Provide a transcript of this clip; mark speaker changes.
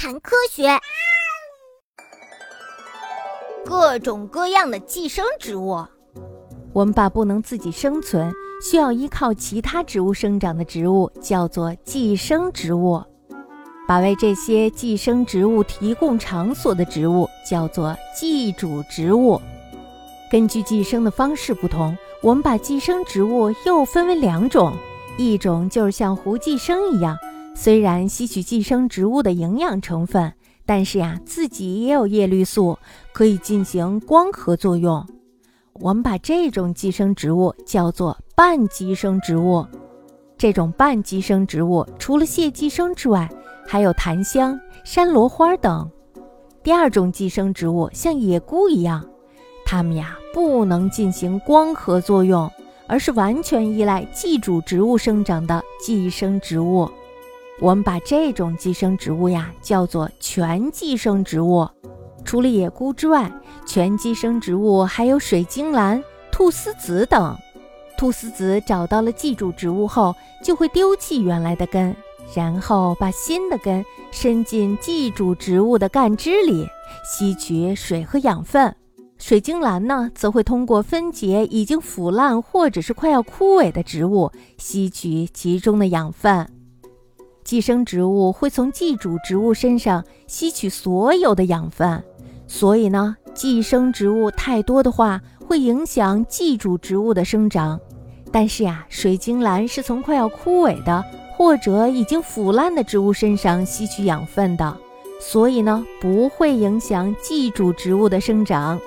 Speaker 1: 谈科学。各种各样的寄生植物，
Speaker 2: 我们把不能自己生存、需要依靠其他植物生长的植物叫做寄生植物，把为这些寄生植物提供场所的植物叫做寄主植物。根据寄生的方式不同，我们把寄生植物又分为两种，一种就是像胡寄生一样，虽然吸取寄生植物的营养成分，但是呀，自己也有叶绿素，可以进行光合作用。我们把这种寄生植物叫做半寄生植物。这种半寄生植物除了蟹寄生之外，还有檀香、山螺花等。第二种寄生植物像野菇一样。它们呀不能进行光合作用，而是完全依赖寄主植物生长的寄生植物。我们把这种寄生植物呀叫做全寄生植物。除了野菇之外，全寄生植物还有水晶兰、菟丝子等。菟丝子找到了寄主植物后，就会丢弃原来的根，然后把新的根伸进寄主植物的干枝里，吸取水和养分。水晶兰呢，则会通过分解已经腐烂或者是快要枯萎的植物，吸取其中的养分。寄生植物会从寄主植物身上吸取所有的养分，所以呢，寄生植物太多的话，会影响寄主植物的生长。但是呀，水晶兰是从快要枯萎的或者已经腐烂的植物身上吸取养分的。所以呢，不会影响寄主植物的生长。